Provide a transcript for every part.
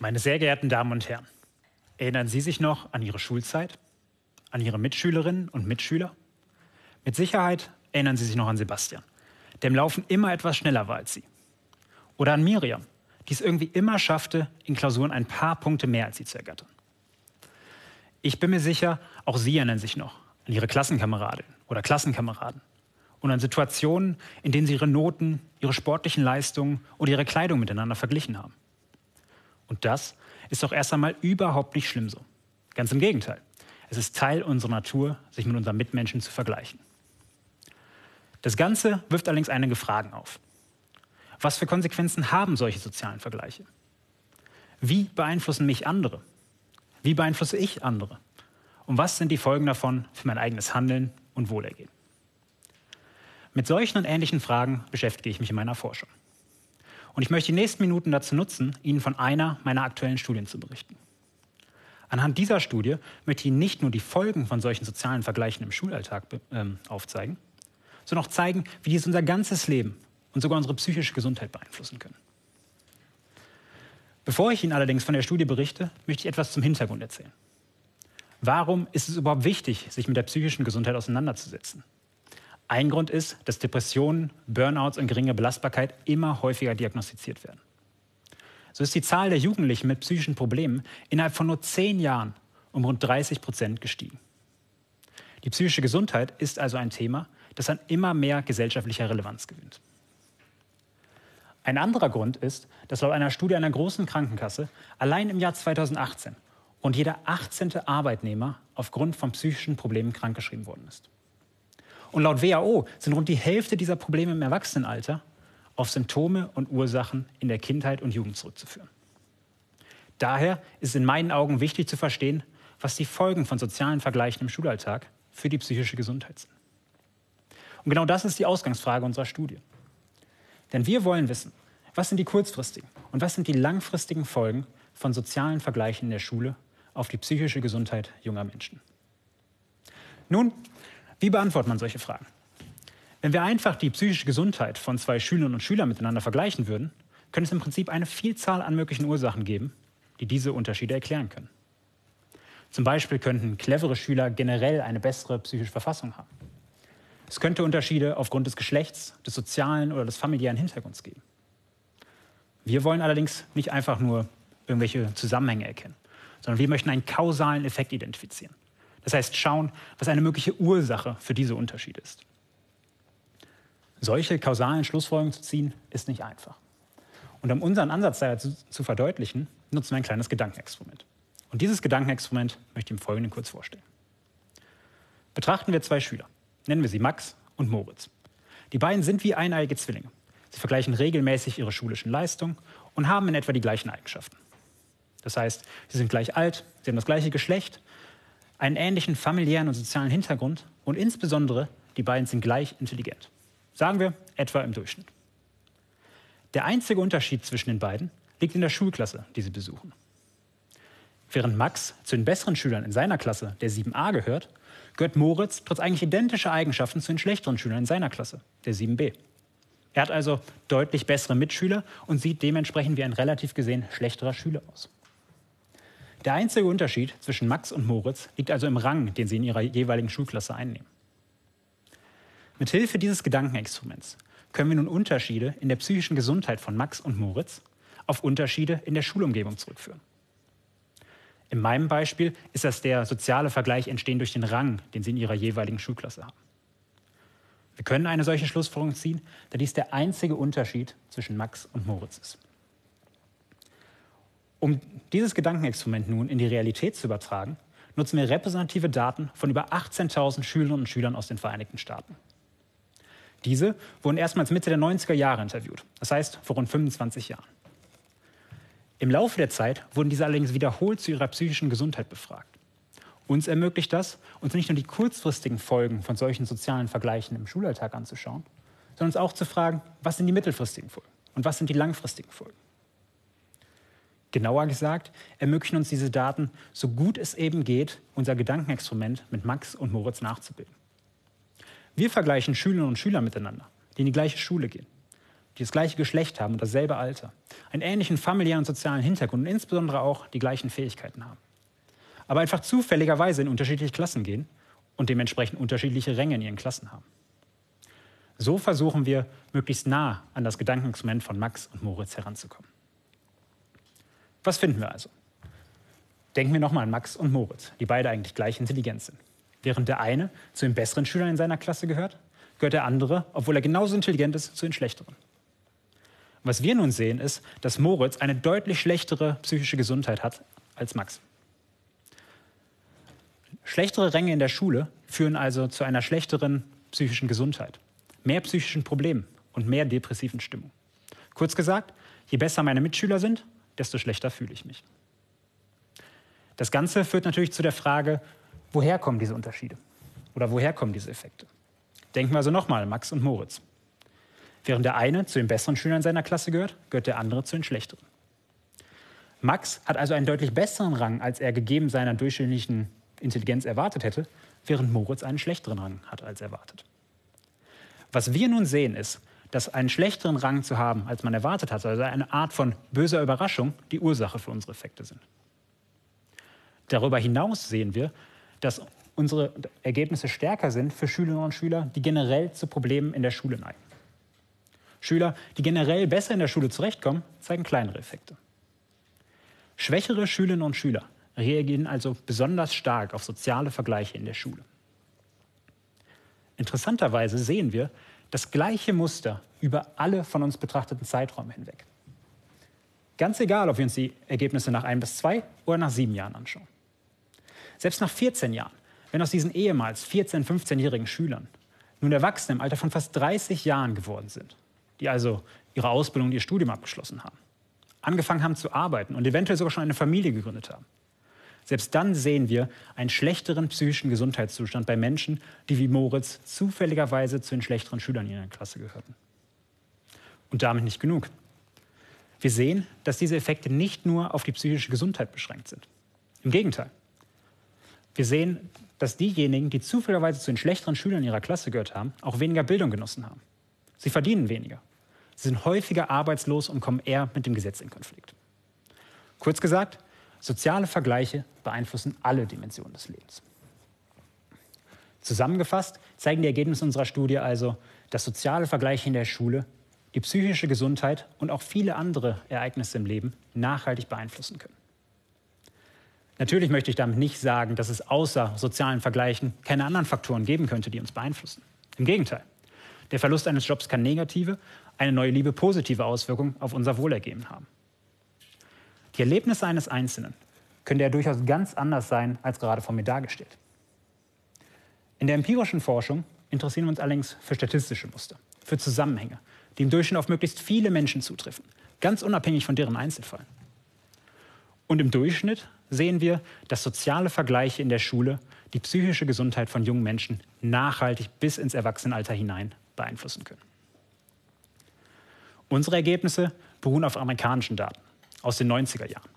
Meine sehr geehrten Damen und Herren, erinnern Sie sich noch an Ihre Schulzeit? An Ihre Mitschülerinnen und Mitschüler? Mit Sicherheit erinnern Sie sich noch an Sebastian, der im Laufen immer etwas schneller war als Sie. Oder an Miriam, die es irgendwie immer schaffte, in Klausuren ein paar Punkte mehr als Sie zu ergattern. Ich bin mir sicher, auch Sie erinnern sich noch an Ihre Klassenkameradin oder Klassenkameraden und an Situationen, in denen Sie Ihre Noten, Ihre sportlichen Leistungen und Ihre Kleidung miteinander verglichen haben. Und das ist doch erst einmal überhaupt nicht schlimm so. Ganz im Gegenteil. Es ist Teil unserer Natur, sich mit unseren Mitmenschen zu vergleichen. Das Ganze wirft allerdings einige Fragen auf. Was für Konsequenzen haben solche sozialen Vergleiche? Wie beeinflussen mich andere? Wie beeinflusse ich andere? Und was sind die Folgen davon für mein eigenes Handeln und Wohlergehen? Mit solchen und ähnlichen Fragen beschäftige ich mich in meiner Forschung. Und ich möchte die nächsten Minuten dazu nutzen, Ihnen von einer meiner aktuellen Studien zu berichten. Anhand dieser Studie möchte ich Ihnen nicht nur die Folgen von solchen sozialen Vergleichen im Schulalltag äh, aufzeigen, sondern auch zeigen, wie dies unser ganzes Leben und sogar unsere psychische Gesundheit beeinflussen können. Bevor ich Ihnen allerdings von der Studie berichte, möchte ich etwas zum Hintergrund erzählen. Warum ist es überhaupt wichtig, sich mit der psychischen Gesundheit auseinanderzusetzen? Ein Grund ist, dass Depressionen, Burnouts und geringe Belastbarkeit immer häufiger diagnostiziert werden. So ist die Zahl der Jugendlichen mit psychischen Problemen innerhalb von nur zehn Jahren um rund 30 Prozent gestiegen. Die psychische Gesundheit ist also ein Thema, das an immer mehr gesellschaftlicher Relevanz gewinnt. Ein anderer Grund ist, dass laut einer Studie einer großen Krankenkasse allein im Jahr 2018 und jeder 18. Arbeitnehmer aufgrund von psychischen Problemen krankgeschrieben worden ist. Und laut WHO sind rund die Hälfte dieser Probleme im Erwachsenenalter auf Symptome und Ursachen in der Kindheit und Jugend zurückzuführen. Daher ist es in meinen Augen wichtig zu verstehen, was die Folgen von sozialen Vergleichen im Schulalltag für die psychische Gesundheit sind. Und genau das ist die Ausgangsfrage unserer Studie. Denn wir wollen wissen, was sind die kurzfristigen und was sind die langfristigen Folgen von sozialen Vergleichen in der Schule auf die psychische Gesundheit junger Menschen. Nun wie beantwortet man solche Fragen? Wenn wir einfach die psychische Gesundheit von zwei Schülerinnen und Schülern miteinander vergleichen würden, könnte es im Prinzip eine Vielzahl an möglichen Ursachen geben, die diese Unterschiede erklären können. Zum Beispiel könnten clevere Schüler generell eine bessere psychische Verfassung haben. Es könnte Unterschiede aufgrund des Geschlechts, des sozialen oder des familiären Hintergrunds geben. Wir wollen allerdings nicht einfach nur irgendwelche Zusammenhänge erkennen, sondern wir möchten einen kausalen Effekt identifizieren. Das heißt, schauen, was eine mögliche Ursache für diese Unterschiede ist. Solche kausalen Schlussfolgerungen zu ziehen, ist nicht einfach. Und um unseren Ansatz dazu zu verdeutlichen, nutzen wir ein kleines Gedankenexperiment. Und dieses Gedankenexperiment möchte ich im Folgenden kurz vorstellen. Betrachten wir zwei Schüler. Nennen wir sie Max und Moritz. Die beiden sind wie eineige Zwillinge. Sie vergleichen regelmäßig ihre schulischen Leistungen und haben in etwa die gleichen Eigenschaften. Das heißt, sie sind gleich alt, sie haben das gleiche Geschlecht einen ähnlichen familiären und sozialen Hintergrund und insbesondere die beiden sind gleich intelligent. Sagen wir etwa im Durchschnitt. Der einzige Unterschied zwischen den beiden liegt in der Schulklasse, die sie besuchen. Während Max zu den besseren Schülern in seiner Klasse, der 7a, gehört, gehört Moritz trotz eigentlich identischer Eigenschaften zu den schlechteren Schülern in seiner Klasse, der 7b. Er hat also deutlich bessere Mitschüler und sieht dementsprechend wie ein relativ gesehen schlechterer Schüler aus. Der einzige Unterschied zwischen Max und Moritz liegt also im Rang, den sie in ihrer jeweiligen Schulklasse einnehmen. Mithilfe dieses Gedankenexperiments können wir nun Unterschiede in der psychischen Gesundheit von Max und Moritz auf Unterschiede in der Schulumgebung zurückführen. In meinem Beispiel ist das der soziale Vergleich entstehen durch den Rang, den sie in ihrer jeweiligen Schulklasse haben. Wir können eine solche Schlussfolgerung ziehen, da dies der einzige Unterschied zwischen Max und Moritz ist. Um dieses Gedankenexperiment nun in die Realität zu übertragen, nutzen wir repräsentative Daten von über 18.000 Schülerinnen und Schülern aus den Vereinigten Staaten. Diese wurden erstmals Mitte der 90er Jahre interviewt, das heißt vor rund 25 Jahren. Im Laufe der Zeit wurden diese allerdings wiederholt zu ihrer psychischen Gesundheit befragt. Uns ermöglicht das, uns nicht nur die kurzfristigen Folgen von solchen sozialen Vergleichen im Schulalltag anzuschauen, sondern uns auch zu fragen, was sind die mittelfristigen Folgen und was sind die langfristigen Folgen. Genauer gesagt, ermöglichen uns diese Daten, so gut es eben geht, unser Gedankenexperiment mit Max und Moritz nachzubilden. Wir vergleichen Schülerinnen und Schüler miteinander, die in die gleiche Schule gehen, die das gleiche Geschlecht haben und dasselbe Alter, einen ähnlichen familiären und sozialen Hintergrund und insbesondere auch die gleichen Fähigkeiten haben. Aber einfach zufälligerweise in unterschiedliche Klassen gehen und dementsprechend unterschiedliche Ränge in ihren Klassen haben. So versuchen wir, möglichst nah an das Gedankenexperiment von Max und Moritz heranzukommen. Was finden wir also? Denken wir nochmal an Max und Moritz, die beide eigentlich gleich intelligent sind. Während der eine zu den besseren Schülern in seiner Klasse gehört, gehört der andere, obwohl er genauso intelligent ist, zu den schlechteren. Was wir nun sehen, ist, dass Moritz eine deutlich schlechtere psychische Gesundheit hat als Max. Schlechtere Ränge in der Schule führen also zu einer schlechteren psychischen Gesundheit, mehr psychischen Problemen und mehr depressiven Stimmung. Kurz gesagt, je besser meine Mitschüler sind, desto schlechter fühle ich mich. Das Ganze führt natürlich zu der Frage, woher kommen diese Unterschiede? Oder woher kommen diese Effekte? Denken wir also nochmal an Max und Moritz. Während der eine zu den besseren Schülern seiner Klasse gehört, gehört der andere zu den schlechteren. Max hat also einen deutlich besseren Rang, als er gegeben seiner durchschnittlichen Intelligenz erwartet hätte, während Moritz einen schlechteren Rang hat als erwartet. Was wir nun sehen, ist, dass einen schlechteren Rang zu haben, als man erwartet hat, also eine Art von böser Überraschung, die Ursache für unsere Effekte sind. Darüber hinaus sehen wir, dass unsere Ergebnisse stärker sind für Schülerinnen und Schüler, die generell zu Problemen in der Schule neigen. Schüler, die generell besser in der Schule zurechtkommen, zeigen kleinere Effekte. Schwächere Schülerinnen und Schüler reagieren also besonders stark auf soziale Vergleiche in der Schule. Interessanterweise sehen wir das gleiche Muster über alle von uns betrachteten Zeiträume hinweg. Ganz egal, ob wir uns die Ergebnisse nach ein bis zwei oder nach sieben Jahren anschauen. Selbst nach 14 Jahren, wenn aus diesen ehemals 14-, 15-jährigen Schülern nun Erwachsene im Alter von fast 30 Jahren geworden sind, die also ihre Ausbildung und ihr Studium abgeschlossen haben, angefangen haben zu arbeiten und eventuell sogar schon eine Familie gegründet haben, selbst dann sehen wir einen schlechteren psychischen Gesundheitszustand bei Menschen, die wie Moritz zufälligerweise zu den schlechteren Schülern in ihrer Klasse gehörten. Und damit nicht genug. Wir sehen, dass diese Effekte nicht nur auf die psychische Gesundheit beschränkt sind. Im Gegenteil. Wir sehen, dass diejenigen, die zufälligerweise zu den schlechteren Schülern ihrer Klasse gehört haben, auch weniger Bildung genossen haben. Sie verdienen weniger. Sie sind häufiger arbeitslos und kommen eher mit dem Gesetz in Konflikt. Kurz gesagt, Soziale Vergleiche beeinflussen alle Dimensionen des Lebens. Zusammengefasst zeigen die Ergebnisse unserer Studie also, dass soziale Vergleiche in der Schule die psychische Gesundheit und auch viele andere Ereignisse im Leben nachhaltig beeinflussen können. Natürlich möchte ich damit nicht sagen, dass es außer sozialen Vergleichen keine anderen Faktoren geben könnte, die uns beeinflussen. Im Gegenteil. Der Verlust eines Jobs kann negative, eine neue Liebe positive Auswirkungen auf unser Wohlergehen haben. Die Erlebnisse eines Einzelnen können ja durchaus ganz anders sein, als gerade von mir dargestellt. In der empirischen Forschung interessieren wir uns allerdings für statistische Muster, für Zusammenhänge, die im Durchschnitt auf möglichst viele Menschen zutreffen, ganz unabhängig von deren Einzelfall. Und im Durchschnitt sehen wir, dass soziale Vergleiche in der Schule die psychische Gesundheit von jungen Menschen nachhaltig bis ins Erwachsenenalter hinein beeinflussen können. Unsere Ergebnisse beruhen auf amerikanischen Daten aus den 90er Jahren.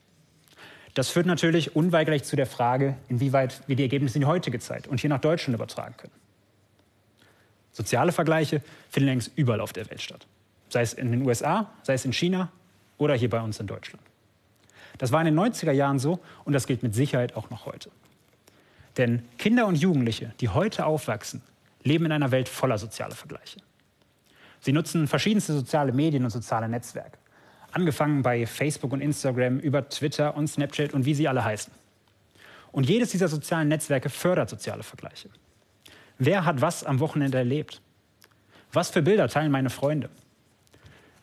Das führt natürlich unweigerlich zu der Frage, inwieweit wir die Ergebnisse in die heutige Zeit und hier nach Deutschland übertragen können. Soziale Vergleiche finden längst überall auf der Welt statt. Sei es in den USA, sei es in China oder hier bei uns in Deutschland. Das war in den 90er Jahren so und das gilt mit Sicherheit auch noch heute. Denn Kinder und Jugendliche, die heute aufwachsen, leben in einer Welt voller sozialer Vergleiche. Sie nutzen verschiedenste soziale Medien und soziale Netzwerke. Angefangen bei Facebook und Instagram, über Twitter und Snapchat und wie sie alle heißen. Und jedes dieser sozialen Netzwerke fördert soziale Vergleiche. Wer hat was am Wochenende erlebt? Was für Bilder teilen meine Freunde?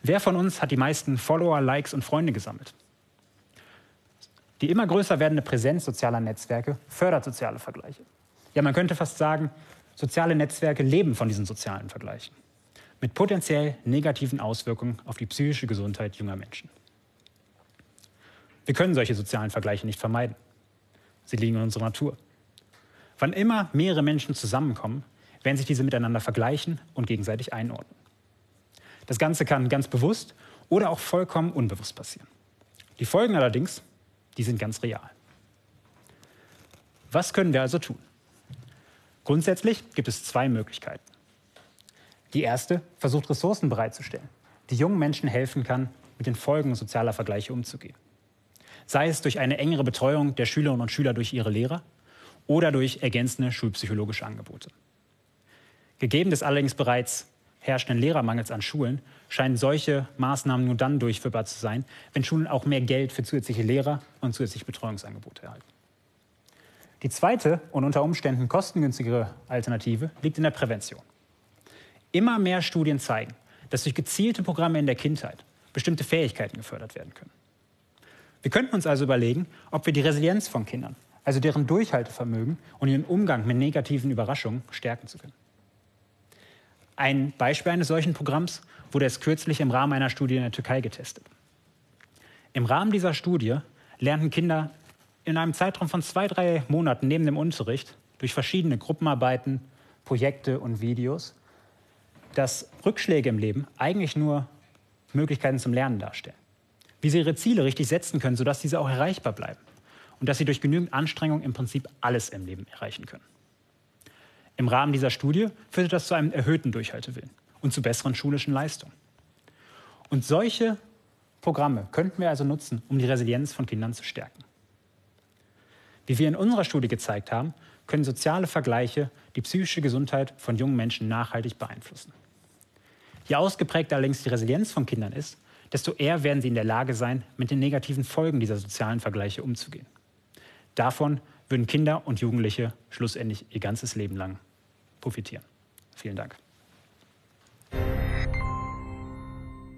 Wer von uns hat die meisten Follower, Likes und Freunde gesammelt? Die immer größer werdende Präsenz sozialer Netzwerke fördert soziale Vergleiche. Ja, man könnte fast sagen, soziale Netzwerke leben von diesen sozialen Vergleichen mit potenziell negativen Auswirkungen auf die psychische Gesundheit junger Menschen. Wir können solche sozialen Vergleiche nicht vermeiden. Sie liegen in unserer Natur. Wann immer mehrere Menschen zusammenkommen, werden sich diese miteinander vergleichen und gegenseitig einordnen. Das Ganze kann ganz bewusst oder auch vollkommen unbewusst passieren. Die Folgen allerdings, die sind ganz real. Was können wir also tun? Grundsätzlich gibt es zwei Möglichkeiten. Die erste versucht Ressourcen bereitzustellen, die jungen Menschen helfen kann, mit den Folgen sozialer Vergleiche umzugehen. Sei es durch eine engere Betreuung der Schülerinnen und Schüler durch ihre Lehrer oder durch ergänzende schulpsychologische Angebote. Gegeben des allerdings bereits herrschenden Lehrermangels an Schulen scheinen solche Maßnahmen nur dann durchführbar zu sein, wenn Schulen auch mehr Geld für zusätzliche Lehrer und zusätzliche Betreuungsangebote erhalten. Die zweite und unter Umständen kostengünstigere Alternative liegt in der Prävention. Immer mehr Studien zeigen, dass durch gezielte Programme in der Kindheit bestimmte Fähigkeiten gefördert werden können. Wir könnten uns also überlegen, ob wir die Resilienz von Kindern, also deren Durchhaltevermögen und ihren Umgang mit negativen Überraschungen stärken zu können. Ein Beispiel eines solchen Programms wurde erst kürzlich im Rahmen einer Studie in der Türkei getestet. Im Rahmen dieser Studie lernten Kinder in einem Zeitraum von zwei, drei Monaten neben dem Unterricht durch verschiedene Gruppenarbeiten, Projekte und Videos, dass Rückschläge im Leben eigentlich nur Möglichkeiten zum Lernen darstellen. Wie sie ihre Ziele richtig setzen können, sodass diese auch erreichbar bleiben. Und dass sie durch genügend Anstrengung im Prinzip alles im Leben erreichen können. Im Rahmen dieser Studie führte das zu einem erhöhten Durchhaltewillen und zu besseren schulischen Leistungen. Und solche Programme könnten wir also nutzen, um die Resilienz von Kindern zu stärken. Wie wir in unserer Studie gezeigt haben, können soziale Vergleiche die psychische Gesundheit von jungen Menschen nachhaltig beeinflussen. Je ausgeprägter allerdings die Resilienz von Kindern ist, desto eher werden sie in der Lage sein, mit den negativen Folgen dieser sozialen Vergleiche umzugehen. Davon würden Kinder und Jugendliche schlussendlich ihr ganzes Leben lang profitieren. Vielen Dank.